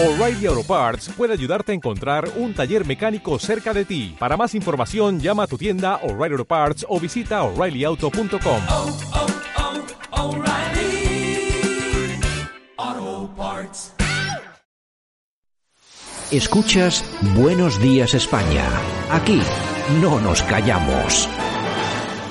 O'Reilly Auto Parts puede ayudarte a encontrar un taller mecánico cerca de ti. Para más información, llama a tu tienda O'Reilly Auto Parts o visita oreillyauto.com. oh, oh, Parts. Escuchas Buenos Días España. Aquí no nos callamos.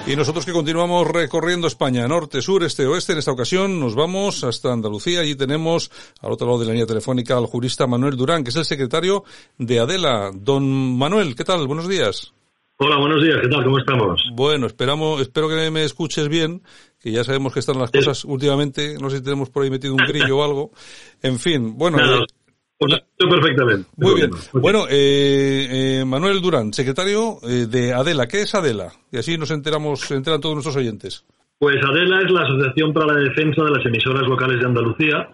Y nosotros que continuamos recorriendo España, norte, sur, este, oeste, en esta ocasión nos vamos hasta Andalucía. Allí tenemos al otro lado de la línea telefónica al jurista Manuel Durán, que es el secretario de Adela. Don Manuel, ¿qué tal? Buenos días. Hola, buenos días, ¿qué tal? ¿Cómo estamos? Bueno, esperamos, espero que me escuches bien, que ya sabemos que están las cosas últimamente, no sé si tenemos por ahí metido un grillo o algo. En fin, bueno. Nada, eh, perfectamente. Muy bien. Bueno, eh, eh, Manuel Durán, secretario eh, de Adela. ¿Qué es Adela? Y así nos enteramos, se enteran todos nuestros oyentes. Pues ADELA es la Asociación para la Defensa de las Emisoras Locales de Andalucía.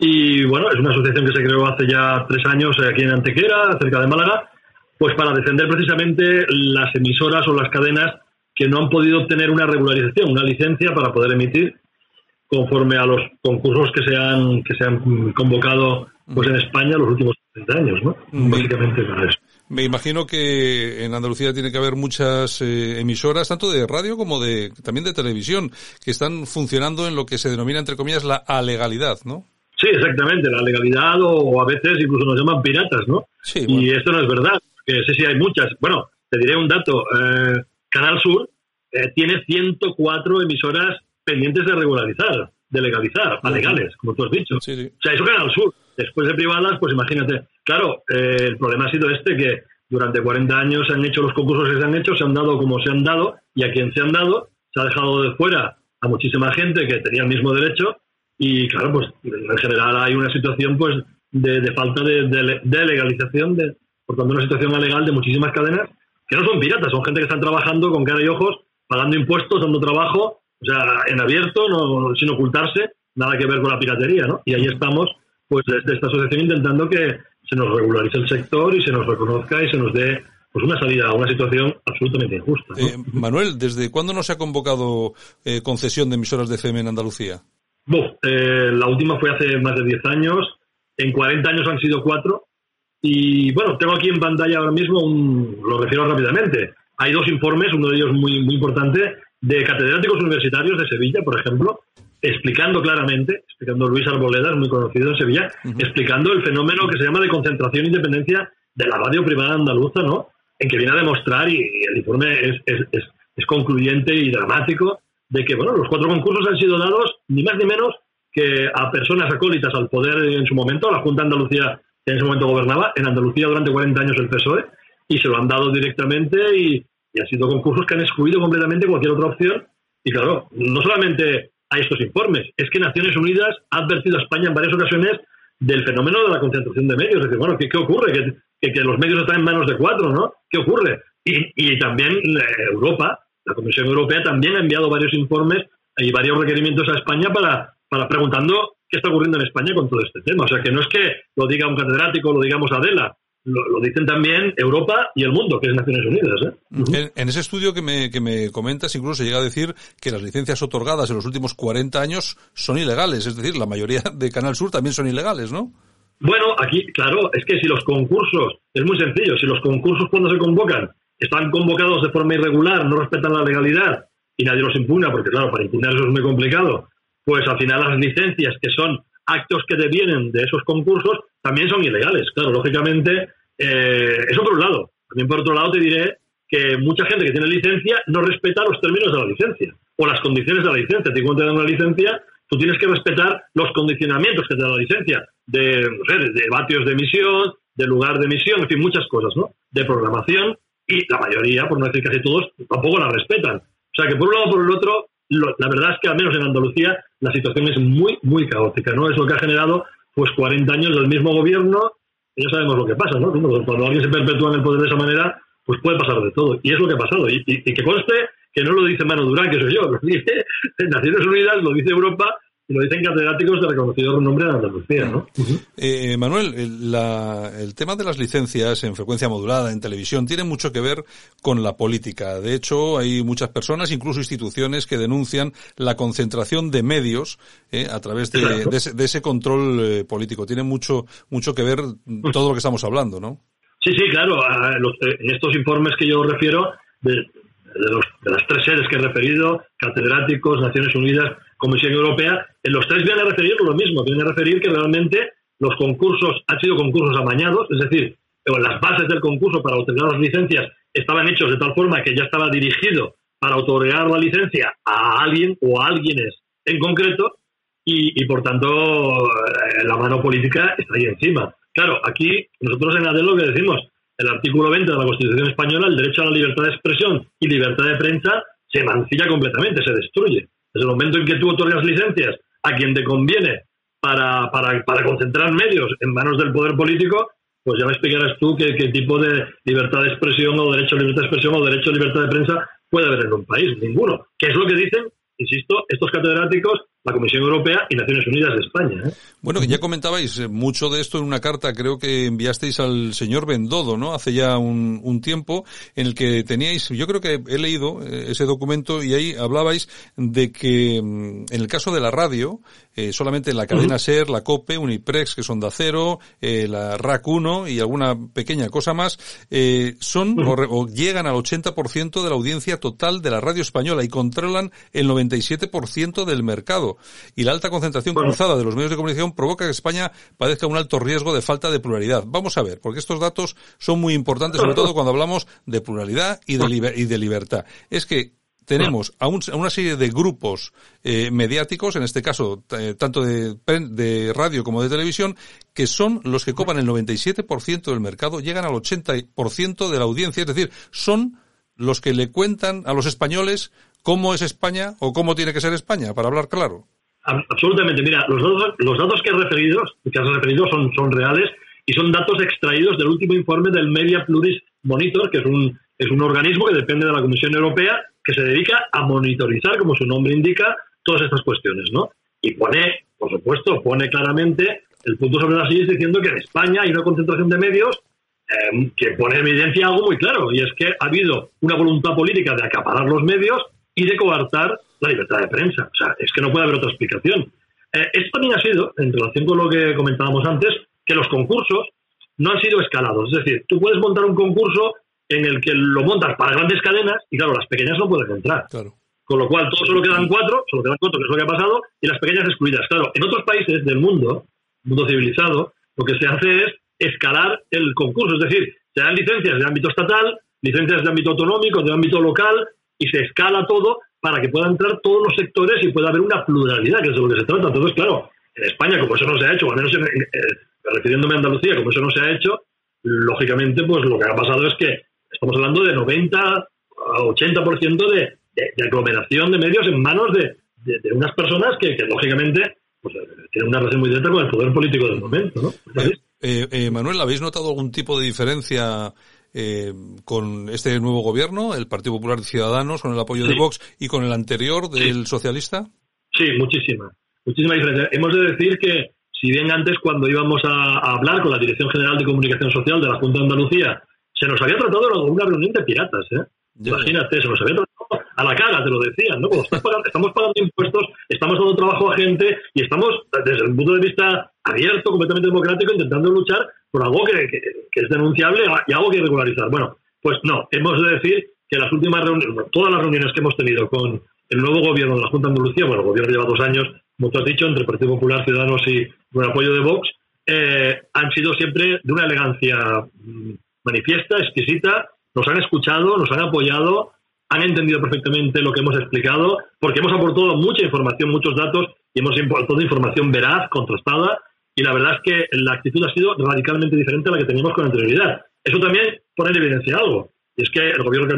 Y bueno, es una asociación que se creó hace ya tres años aquí en Antequera, cerca de Málaga, pues para defender precisamente las emisoras o las cadenas que no han podido obtener una regularización, una licencia para poder emitir conforme a los concursos que se han, que se han convocado pues en España los últimos 30 años, ¿no? Básicamente para eso. Me imagino que en Andalucía tiene que haber muchas eh, emisoras, tanto de radio como de también de televisión, que están funcionando en lo que se denomina, entre comillas, la alegalidad, ¿no? Sí, exactamente, la legalidad o, a veces incluso nos llaman piratas, ¿no? Sí, Y esto no es verdad, que sé si hay muchas. Bueno, te diré un dato. eh, Canal Sur eh, tiene 104 emisoras pendientes de regularizar, de legalizar, a legales, como tú has dicho. Sí, sí. O sea, eso Canal Sur. Después de privadas, pues imagínate. Claro, eh, el problema ha sido este, que durante 40 años se han hecho los concursos que se han hecho, se han dado como se han dado, y a quien se han dado, se ha dejado de fuera a muchísima gente que tenía el mismo derecho, y claro, pues en general hay una situación pues de, falta de, de- de legalización, de, por tanto una situación alegal de muchísimas cadenas que no son piratas, son gente que están trabajando con cara y ojos, pagando impuestos, dando trabajo, o sea, en abierto, no, sin ocultarse, nada que ver con la piratería, ¿no? Y ahí estamos, pues desde esta asociación intentando que se nos regularice el sector y se nos reconozca y se nos dé pues una salida a una situación absolutamente injusta. ¿no? Eh, Manuel, ¿desde cuándo no se ha convocado eh, concesión de emisoras de FM en Andalucía? Eh, la última fue hace más de 10 años. En 40 años han sido cuatro. Y bueno, tengo aquí en pantalla ahora mismo, un, lo refiero rápidamente. Hay dos informes, uno de ellos muy, muy importante, de catedráticos universitarios de Sevilla, por ejemplo, explicando claramente, explicando Luis Arboleda, es muy conocido en Sevilla, explicando el fenómeno que se llama de concentración e independencia de la radio privada andaluza, ¿no? En que viene a demostrar, y el informe es, es, es, es concluyente y dramático, de que, bueno, los cuatro concursos han sido dados ni más ni menos que a personas acólitas al poder en su momento, a la Junta de Andalucía que en ese momento gobernaba, en Andalucía durante 40 años el PSOE, y se lo han dado directamente y, y han sido concursos que han excluido completamente cualquier otra opción. Y claro, no solamente hay estos informes, es que Naciones Unidas ha advertido a España en varias ocasiones del fenómeno de la concentración de medios. Es decir, bueno, ¿qué, qué ocurre? Que, que, que los medios están en manos de cuatro, ¿no? ¿Qué ocurre? Y, y también eh, Europa, la Comisión Europea también ha enviado varios informes y varios requerimientos a España para, para preguntando qué está ocurriendo en España con todo este tema. O sea, que no es que lo diga un catedrático, lo digamos Adela, lo, lo dicen también Europa y el mundo, que es Naciones Unidas. ¿eh? En, en ese estudio que me, que me comentas, incluso se llega a decir que las licencias otorgadas en los últimos 40 años son ilegales. Es decir, la mayoría de Canal Sur también son ilegales, ¿no? Bueno, aquí, claro, es que si los concursos, es muy sencillo, si los concursos cuando se convocan están convocados de forma irregular, no respetan la legalidad y nadie los impugna, porque claro, para impugnar eso es muy complicado, pues al final las licencias, que son actos que devienen de esos concursos, también son ilegales. Claro, lógicamente, eh, eso por un lado. También por otro lado te diré que mucha gente que tiene licencia no respeta los términos de la licencia o las condiciones de la licencia. Te dan una licencia, tú tienes que respetar los condicionamientos que te da la licencia de, no sé, de vatios de emisión, de lugar de emisión, en fin, muchas cosas, ¿no? De programación y la mayoría, por no decir casi todos, tampoco la respetan. O sea que por un lado por el otro, lo- la verdad es que al menos en Andalucía la situación es muy, muy caótica, ¿no? Es lo que ha generado pues 40 años del mismo gobierno ya sabemos lo que pasa, ¿no? Cuando alguien se perpetúa en el poder de esa manera, pues puede pasar de todo. Y es lo que ha pasado. Y, y- que conste que no lo dice Mano Durán, que soy yo, lo dice Naciones Unidas, lo dice Europa lo dicen catedráticos de reconocido renombre en Andalucía, ¿no? Eh, Manuel, el, la- el tema de las licencias en frecuencia modulada en televisión tiene mucho que ver con la política. De hecho, hay muchas personas, incluso instituciones, que denuncian la concentración de medios eh, a través de, de ese, de ese control eh, político. Tiene mucho, mucho que ver todo lo que estamos hablando, ¿no? Sí, sí, claro. a los- eh, en estos informes que yo refiero, de, de los- de las tres sedes que he referido, catedráticos, Naciones Unidas, Comisión Europea, en los tres vienen a referir lo mismo, vienen a referir que realmente los concursos han sido concursos amañados, es decir, eh, las bases del concurso para otorgar las licencias estaban hechos de tal forma que ya estaba dirigido para otorgar la licencia a alguien o a alguienes en concreto y, por tanto eh, la mano política está ahí encima. Claro, aquí nosotros en ADEL lo que decimos, el artículo 20 de la Constitución española, el derecho a la libertad de expresión y libertad de prensa se mancilla completamente, se destruye. Desde el momento en que tú otorgas licencias a quien te conviene para, para, para concentrar medios en manos del poder político, pues ya me explicarás tú qué, qué tipo de libertad de expresión o derecho a libertad de expresión o derecho a libertad de prensa puede haber en un país. Ninguno. ¿Qué es lo que dicen? Insisto, estos catedráticos, la Comisión Europea y Naciones Unidas de España. ¿eh? Bueno, ya comentabais eh, mucho de esto en una carta, creo que enviasteis al señor Bendodo, ¿no? Hace ya un, un tiempo, en el que teníais, yo creo que he leído eh, ese documento y ahí hablabais de que mm, en el caso de la radio, eh, solamente la cadena SER, la COPE, Uniprex, que son de acero, eh, la RAC 1 y alguna pequeña cosa más, eh, son o, re- o llegan al 80% de la audiencia total de la radio española y controlan el 97% del mercado. Y la alta concentración cruzada de los medios de comunicación provoca que España padezca un alto riesgo de falta de pluralidad. Vamos a ver, porque estos datos son muy importantes, sobre todo cuando hablamos de pluralidad y de, liber- y de libertad. Es que tenemos a, un- a una serie de grupos eh, mediáticos, en este caso eh, tanto de radio como de televisión, que son los que copan el 97% del mercado, llegan al 80% de la audiencia, es decir, son los que le cuentan a los españoles cómo es España o cómo tiene que ser España, para hablar claro. Ab- Absolutamente. Mira, los datos, los datos que, he referido, que has referido son, son reales y son datos extraídos del último informe del Media Pluris Monitor, que es un, es un organismo que depende de la Comisión Europea que se dedica a monitorizar, como su nombre indica, todas estas cuestiones, ¿no? Y pone, por supuesto, pone claramente el punto sobre las sillas diciendo que en España hay una concentración de medios eh, que pone en evidencia algo muy claro, y es que ha habido una voluntad política de acaparar los medios y de coartar la libertad de prensa. O sea, es que no puede haber otra explicación. Eh, esto también ha sido, en relación con lo que comentábamos antes, que los concursos no han sido escalados. Es decir, tú puedes montar un concurso en el que lo montas para grandes cadenas y, claro, las pequeñas no pueden entrar. Claro. Con lo cual, todos solo quedan cuatro, solo quedan cuatro, que es lo que ha pasado, y las pequeñas excluidas. Claro, en otros países del mundo, mundo civilizado, lo que se hace es escalar el concurso. Es decir, se dan licencias de ámbito estatal, licencias de ámbito autonómico, de ámbito local, y se escala todo para que puedan entrar todos los sectores y pueda haber una pluralidad, que es de lo que se trata. Entonces, claro, en España, como eso no se ha hecho, o al menos en- eh, refiriéndome a Andalucía, como eso no se ha hecho, lógicamente, pues lo que ha pasado es que estamos hablando de 90 a 80% de, de, de aglomeración de medios en manos de, de- unas personas que, que, lógicamente, pues, eh, tienen una relación muy directa con el poder político del momento, ¿no? Eh, eh, Manuel, ¿habéis notado algún tipo de diferencia eh, con este nuevo gobierno, el Partido Popular de Ciudadanos, con el apoyo de. Vox y con el anterior del socialista? Sí, muchísima. Muchísima diferencia. Hemos de decir que, si bien antes, cuando íbamos a, a hablar con la Dirección General de Comunicación Social de la Junta de Andalucía, se nos había tratado como una reunión de piratas, ¿eh? Ya. Imagínate, se nos había tratado a la cara, te lo decían, ¿no? Como estás pagando- estamos pagando impuestos, estamos dando trabajo a gente y estamos, desde el punto de vista abierto, completamente democrático, intentando luchar por algo que, que- que es denunciable y algo que regularizar. Bueno, pues no, hemos de decir que las últimas reuniones, todas las reuniones que hemos tenido con el nuevo gobierno de la Junta de Andalucía, bueno, el gobierno lleva dos años, como tú has dicho, entre el Partido Popular, Ciudadanos y con el apoyo de Vox, eh, han sido siempre de una elegancia mm, manifiesta, exquisita, nos han escuchado, nos han apoyado, han entendido perfectamente lo que hemos explicado, porque hemos aportado mucha información, muchos datos y hemos aportado información veraz, contrastada, y la verdad es que la actitud ha sido radicalmente diferente a la que teníamos con anterioridad. Eso también pone en evidencia algo, y es que el gobierno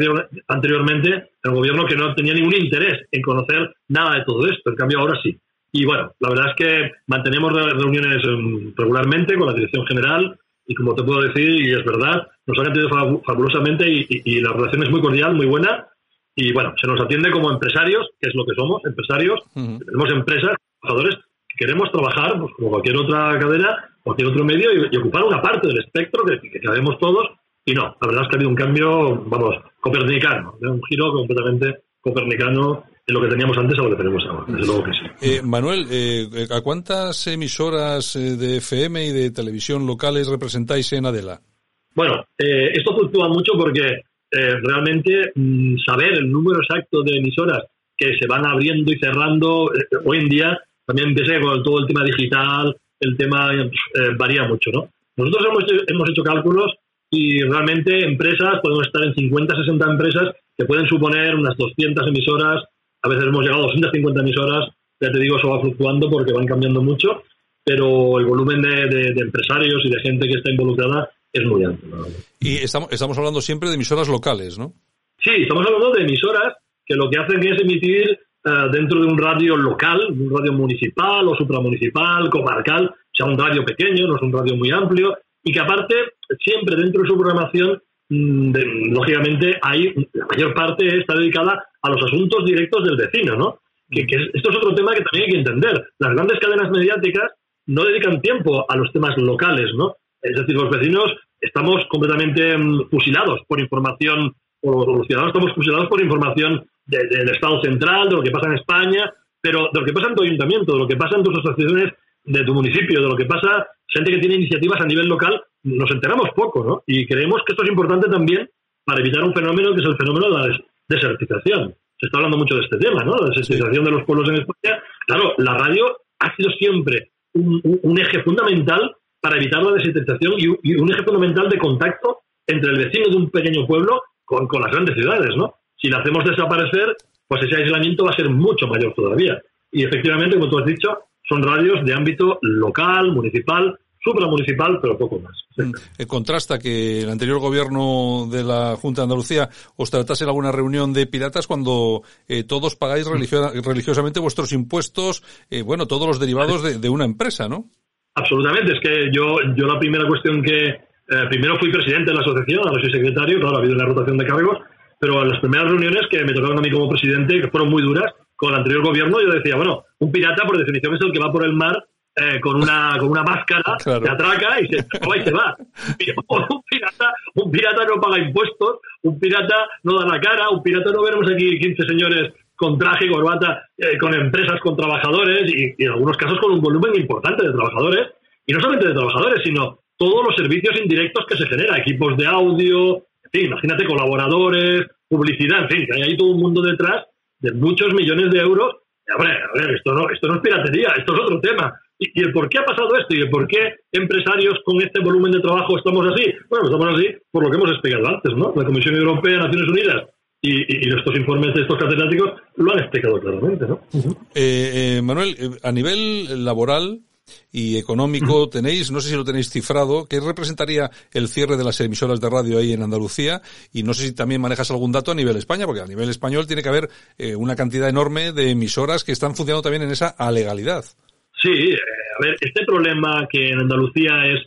anteriormente era un gobierno que no tenía ningún interés en conocer nada de todo esto, en cambio ahora sí. Y bueno, la verdad es que mantenemos re- reuniones em, regularmente con la dirección general y como te puedo decir, y es verdad, nos han atendido fabu- fabulosamente y, y- y la relación es muy cordial, muy buena. Y bueno, se nos atiende como empresarios, que es lo que somos, empresarios. Ujú. Tenemos empresas, trabajadores que queremos trabajar pues, como cualquier otra cadena, cualquier otro medio y, y ocupar una parte del espectro que, que cabemos todos. Y no, la verdad es que ha habido un cambio, vamos, copernicano, ¿eh? un giro completamente copernicano lo que teníamos antes a lo que tenemos ahora. Desde luego que sí. Eh, Manuel, eh, ¿a cuántas emisoras eh, de FM y de televisión locales representáis en Adela? Bueno, eh, esto fluctúa mucho porque eh, realmente mm, saber el número exacto de emisoras que se van abriendo y cerrando eh, hoy en día también pese con todo el tema digital, el tema eh, varía mucho, ¿no? Nosotros hemos, hecho- hemos hecho cálculos y realmente empresas, podemos estar en 50, 60 empresas que pueden suponer unas 200 emisoras, a veces hemos llegado a 250 emisoras, ya te digo, eso va fluctuando porque van cambiando mucho, pero el volumen de, de- de empresarios y de gente que está involucrada es muy alto. ¿no? Y estamos, estamos hablando siempre de emisoras locales, ¿no? Sí, estamos hablando de emisoras que lo que hacen es emitir eh, dentro de un radio local, un radio municipal o supramunicipal, comarcal, o sea, un radio pequeño, no es un radio muy amplio, y que aparte, siempre dentro de su programación, mm, de- lógicamente, hay, la mayor parte está dedicada a los asuntos directos del vecino, ¿no? Que, que es- esto es otro tema que también hay que entender. Las grandes cadenas mediáticas no dedican tiempo a los temas locales, ¿no? Es decir, los vecinos estamos completamente mm, fusilados por información, o los ciudadanos estamos fusilados por información de- del Estado central, de lo que pasa en España, pero de lo que pasa en tu ayuntamiento, de lo que pasa en tus asociaciones de tu municipio, de lo que pasa, gente que tiene iniciativas a nivel local, nos enteramos poco, ¿no? Y creemos que esto es importante también para evitar un fenómeno que es el fenómeno de la desertización. Se está hablando mucho de este tema, ¿no? La desertización de los pueblos en España. Claro, la radio ha sido siempre un, un- un eje fundamental para evitar la desertización y, un- y un eje fundamental de contacto entre el vecino de un pequeño pueblo con, con las grandes ciudades, ¿no? Si la hacemos desaparecer, pues ese aislamiento va a ser mucho mayor todavía. Y efectivamente, como tú has dicho, son radios de ámbito local, municipal, supramunicipal, pero poco más. Eh, contrasta que el anterior gobierno de la Junta de Andalucía os tratase en alguna reunión de piratas cuando eh, todos pagáis religio- religiosamente vuestros impuestos, eh, bueno, todos los derivados de, de una empresa, ¿no? Absolutamente, es que yo, yo la primera cuestión que, eh, primero fui presidente de la asociación, ahora soy secretario, claro, ha habido una rotación de cargos, pero en las primeras reuniones que me tocaron a mí como presidente, que fueron muy duras, con el anterior gobierno, yo decía, bueno, un pirata por definición es el que va por el mar eh, con una con una máscara, Claro. se atraca y se, y se va. Un pirata, un pirata no paga impuestos, un pirata no da la cara, un pirata no veremos aquí 15 señores con traje y corbata, eh, con empresas, con trabajadores y, y en algunos casos con un volumen importante de trabajadores. Y no solamente de trabajadores, sino todos los servicios indirectos que se genera, equipos de audio, en fin, imagínate colaboradores, publicidad, en fin, que hay ahí todo un mundo detrás de muchos millones de euros. Y, hombre, a ver, esto no, esto no es piratería, esto es otro tema. Y, el por qué ha pasado esto y el por qué empresarios con este volumen de trabajo estamos así. Bueno, pues estamos así por lo que hemos explicado antes, ¿no? La Comisión Europea, Naciones Unidas y, y, y estos informes de estos catedráticos lo han explicado claramente, ¿no? Eh, eh, Manuel, eh, a nivel laboral y económico tenéis, no sé si lo tenéis cifrado, ¿qué representaría el cierre de las emisoras de radio ahí en Andalucía? Y no sé si también manejas algún dato a nivel España, porque a nivel español tiene que haber eh, una cantidad enorme de emisoras que están funcionando también en esa alegalidad. Sí, eh, a ver, este problema que en Andalucía es...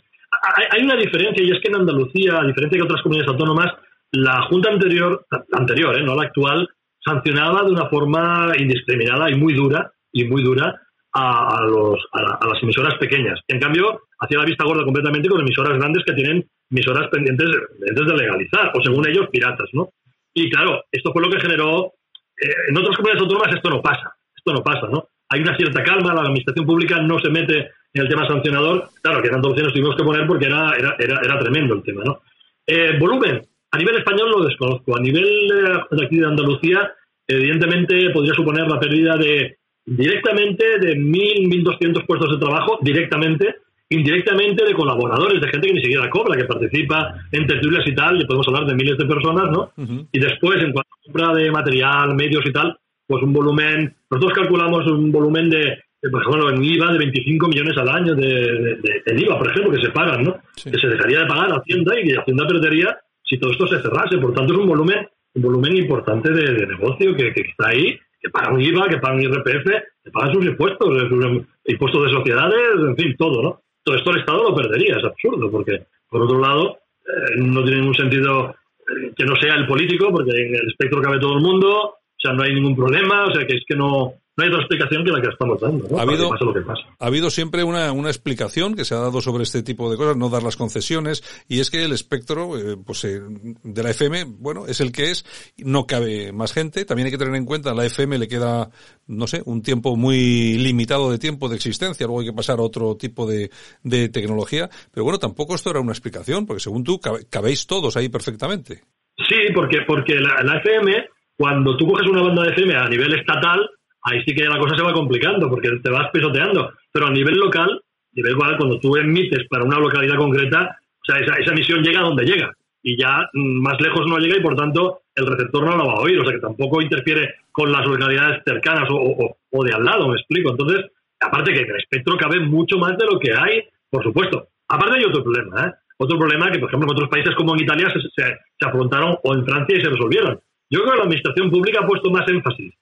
Hay, una diferencia y es que en Andalucía, a diferencia de otras comunidades autónomas, la Junta anterior, anterior, eh, no la actual, sancionaba de una forma indiscriminada y muy dura, y muy dura, a, a los, a, la- las emisoras pequeñas. En cambio, hacía la vista gorda completamente con emisoras grandes que tienen emisoras pendientes, pendientes de legalizar, o según ellos, piratas, ¿no? Y claro, esto fue lo que generó... eh, en otras comunidades autónomas esto no pasa, esto no pasa, ¿no? Hay una cierta calma, la administración pública no se mete en el tema sancionador. Claro, que en Andalucía nos tuvimos que poner porque era, era, era, era tremendo el tema, ¿no? Eh, volumen, a nivel español lo desconozco. A nivel de aquí de Andalucía, evidentemente podría suponer la pérdida de directamente de 1.000, 1.200 puestos de trabajo, directamente, indirectamente de colaboradores, de gente que ni siquiera cobra, que participa en tertulias y tal, y podemos hablar de miles de personas, ¿no? Y después, en cuanto a compra de material, medios y tal, pues un volumen, nosotros calculamos un volumen de, por ejemplo, en IVA de 25 millones al año de, de, IVA, por ejemplo, que se pagan, ¿no? Sí. Que se dejaría de pagar a Hacienda y que Hacienda perdería si todo esto se cerrase. Por tanto, es un volumen, un volumen importante de, negocio que, que está ahí, que paga un IVA, que paga un IRPF, que pagan sus impuestos, eh, sus impuestos de sociedades, en fin, todo, ¿no? Todo esto el Estado lo perdería, es absurdo, porque, por otro lado, eh, no tiene ningún sentido eh, que no sea el político, porque en el espectro cabe todo el mundo, o sea, no hay ningún problema, o sea, que es que no, no hay otra explicación que la que estamos dando, ¿no? Ha habido- lo que pasa. Ha habido siempre una, una explicación que se ha dado sobre este tipo de cosas, no dar las concesiones, y es que el espectro eh, pues, eh, de la FM, bueno, es el que es, no cabe más gente. También hay que tener en cuenta, a la FM le queda, no sé, un tiempo muy limitado de tiempo de existencia, luego hay que pasar a otro tipo de, de tecnología. Pero bueno, tampoco esto era una explicación, porque según tú, cabéis todos ahí perfectamente. Sí, porque, porque la, la FM, cuando tú coges una banda de FM a nivel estatal, ahí sí que la cosa se va complicando, porque te vas pisoteando. Pero a nivel local, nivel local, cuando tú emites para una localidad concreta, o sea, esa, esa emisión llega a donde llega. Y ya mm, más lejos no llega y por tanto el receptor no la va a oír. O sea, que tampoco interfiere con las localidades cercanas o, o- o de al lado, me explico. Entonces, aparte que el espectro cabe mucho más de lo que hay, por supuesto. Aparte hay otro problema, ¿eh? Otro problema que, por ejemplo, en otros países como en Italia se, se- se afrontaron o en Francia y se resolvieron. Yo creo que la administración pública ha puesto más énfasis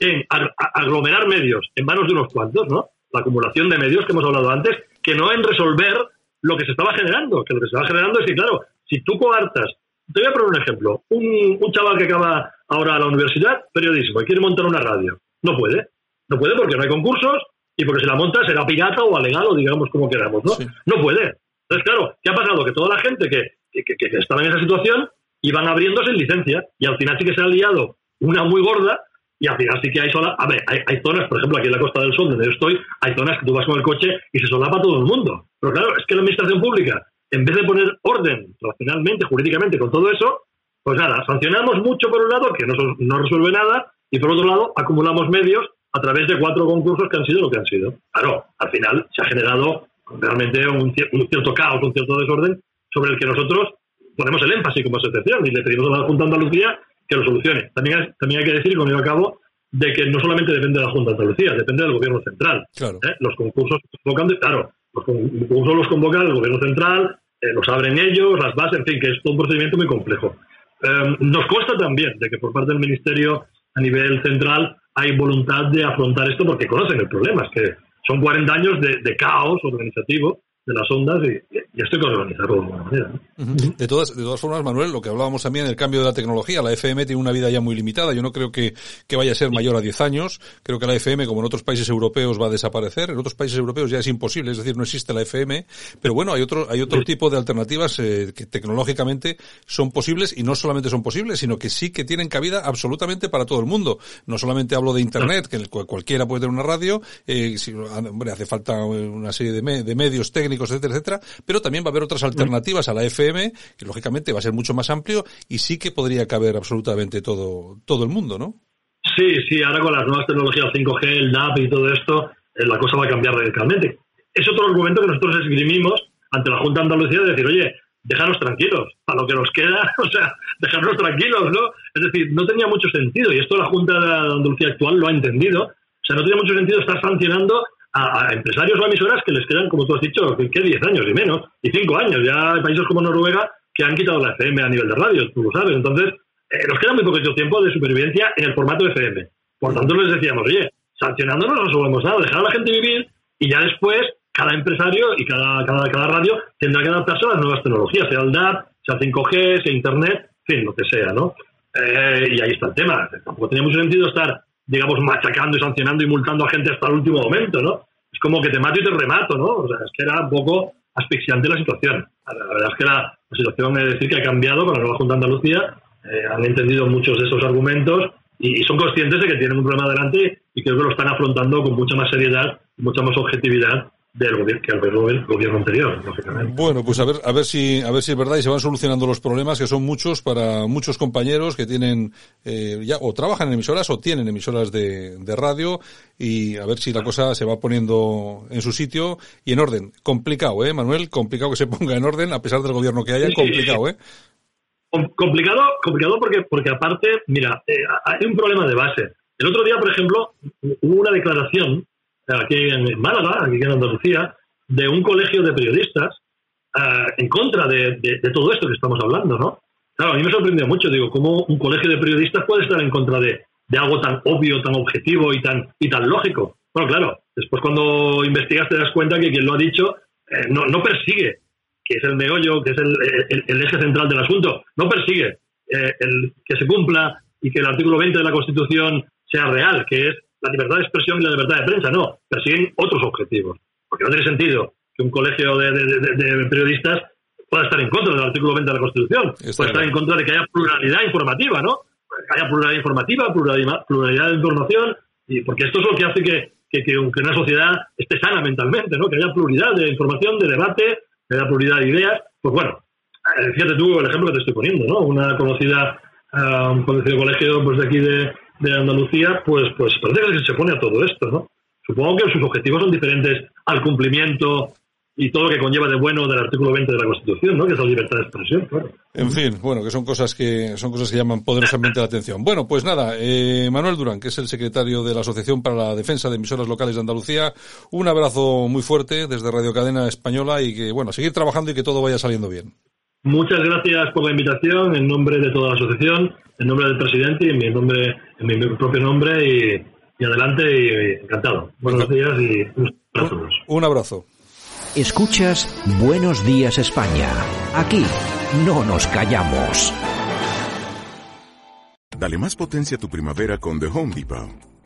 en aglomerar medios en manos de unos cuantos, ¿no? La acumulación de medios que hemos hablado antes, que no en resolver lo que se estaba generando. Que lo que se estaba generando es que, claro, si tú coartas, te voy a poner un ejemplo. Un, un chaval que acaba ahora a la universidad, periodismo, y quiere montar una radio. No puede. No puede porque no hay concursos y porque si la monta será pirata o alegal o digamos como queramos, ¿no? Sí. No puede. Entonces, claro, ¿qué ha pasado? Que toda la gente que, que, que- que estaba en esa situación iban abriéndose en licencia y al final sí que se ha liado una muy gorda y al final sí que hay sola. A ver, hay, hay zonas, por ejemplo, aquí en la Costa del Sol, donde yo estoy, hay zonas que tú vas con el coche y se solapa todo el mundo. Pero claro, es que la administración pública, en vez de poner orden racionalmente, jurídicamente, con todo eso, pues nada, sancionamos mucho por un lado, que no, no resuelve nada, y por otro lado, acumulamos medios a través de cuatro concursos que han sido lo que han sido. Claro, al final se ha generado realmente un, un cierto caos, un cierto desorden, sobre el que nosotros ponemos el énfasis como asociación y le pedimos a la Junta de Andalucía que lo solucione. También, hay- también hay que decir, con ello acabo, de que no solamente depende de la Junta de Andalucía, depende del Gobierno central. Claro. ¿eh? Los concursos convocan, claro, los concursos los convoca el Gobierno central, eh, los abren ellos, las bases, en fin, que es todo un procedimiento muy complejo. Eh, nos consta también de que por parte del Ministerio a nivel central hay voluntad de afrontar esto porque conocen el problema, es que son 40 años de, de caos organizativo de las ondas y, y esto hay que organizarlo de alguna manera. De todas, de todas formas, Manuel, lo que hablábamos también del cambio de la tecnología, la FM tiene una vida ya muy limitada. Yo no creo que, que vaya a ser mayor a 10 años. Creo que la FM, como en otros países europeos, va a desaparecer. En otros países europeos ya es imposible, es decir, no existe la FM. Pero bueno, hay otro, hay otro tipo de alternativas eh, que tecnológicamente son posibles y no solamente son posibles, sino que sí que tienen cabida absolutamente para todo el mundo. No solamente hablo de Internet, que cualquiera puede tener una radio, eh, si- hombre, hace falta una serie de, me- de medios técnicos, etcétera, etcétera, pero también va a haber otras alternativas a la FM, que lógicamente va a ser mucho más amplio y sí que podría caber absolutamente todo, todo el mundo, ¿no? Sí, sí, ahora con las nuevas tecnologías 5G, el DAP y todo esto, eh, la cosa va a cambiar radicalmente. Es otro argumento que nosotros esgrimimos ante la Junta de Andalucía de decir, oye, déjanos tranquilos, para lo que nos queda, o sea, déjanos tranquilos, ¿no? Es decir, no tenía mucho sentido, y esto la Junta de Andalucía actual lo ha entendido, o sea, no tenía mucho sentido estar sancionando a, a empresarios o emisoras que les quedan, como tú has dicho, que, que 10 años y menos, y 5 años. Ya hay países como Noruega que han quitado la FM a nivel de radio, tú lo sabes. Entonces, eh, nos queda muy poquito tiempo de supervivencia en el formato FM. Por tanto, les decíamos, oye, sancionando no resolvemos nada, dejar a la gente vivir y ya después cada empresario y cada, cada, cada radio tendrá que adaptarse a las nuevas tecnologías, sea el DAP, sea 5G, sea Internet, en fin, lo que sea, ¿no? Eh, y ahí está el tema. Tampoco tenía mucho sentido estar, digamos, machacando y sancionando y multando a gente hasta el último momento, ¿no? Es como que te mato y te remato, ¿no? O sea, es que era un poco asfixiante la situación. La verdad es que la, la situación, es decir, que ha cambiado con la nueva Junta de Andalucía, eh, han entendido muchos de esos argumentos y, y son conscientes de que tienen un problema delante y creo que lo están afrontando con mucha más seriedad, mucha más objetividad del gobierno que el gobierno, el gobierno anterior, lógicamente. Bueno, pues a ver, a ver si, a ver si es verdad y se van solucionando los problemas que son muchos para muchos compañeros que tienen eh, ya o trabajan en emisoras o tienen emisoras de, de radio y a ver si la cosa se va poniendo en su sitio y en orden. Complicado, eh, Manuel, complicado que se ponga en orden a pesar del gobierno que haya, Sí. complicado, eh. Com- complicado, complicado porque, porque aparte, mira, eh, hay un problema de base. El otro día, por ejemplo, hubo una declaración aquí en Málaga, aquí en Andalucía, de un colegio de periodistas eh, en contra de, de- todo esto que estamos hablando, ¿no? Claro, a mí me sorprendió mucho, digo, cómo un colegio de periodistas puede estar en contra de, de algo tan obvio, tan objetivo y tan, y tan lógico. Bueno, claro, después cuando investigas te das cuenta que quien lo ha dicho eh, no, no persigue que es el meollo, que es el eje central del asunto, no persigue eh, el que se cumpla y que el artículo 20 de la Constitución sea real, que es la libertad de expresión y la libertad de prensa, no, persiguen otros objetivos. Porque no tiene sentido que un colegio de, de- de- de periodistas pueda estar en contra del artículo 20 de la Constitución, Está pueda estar en contra de que haya pluralidad informativa, ¿no? Que haya pluralidad informativa, pluralidad, pluralidad de información, y porque esto es lo que hace que, que, que un- que una sociedad esté sana mentalmente, ¿no? Que haya pluralidad de información, de debate, que haya pluralidad de ideas. Pues bueno, eh, fíjate tú el ejemplo que te estoy poniendo, ¿no? Una conocida, ah, un conocido colegio pues de aquí de, de Andalucía, pues, pues parece que se pone a todo esto, ¿no? Supongo que sus objetivos son diferentes al cumplimiento y todo lo que conlleva de bueno del artículo 20 de la Constitución, ¿no? Que es la libertad de expresión, claro. En fin, bueno, que son cosas que son cosas que llaman poderosamente la atención. Bueno, pues nada, eh, Manuel Durán, que es el secretario de la Asociación para la Defensa de Emisoras Locales de Andalucía, un abrazo muy fuerte desde Radio Cadena Española y que, bueno, seguir trabajando y que todo vaya saliendo bien. Muchas gracias por la invitación en nombre de toda la asociación, en nombre del presidente y en mi nombre, en mi propio nombre y, y adelante y encantado. Buenos días y un saludo a todos. Un abrazo. Escuchas Buenos Días España. Aquí no nos callamos. Dale más potencia a tu primavera con The Home Depot.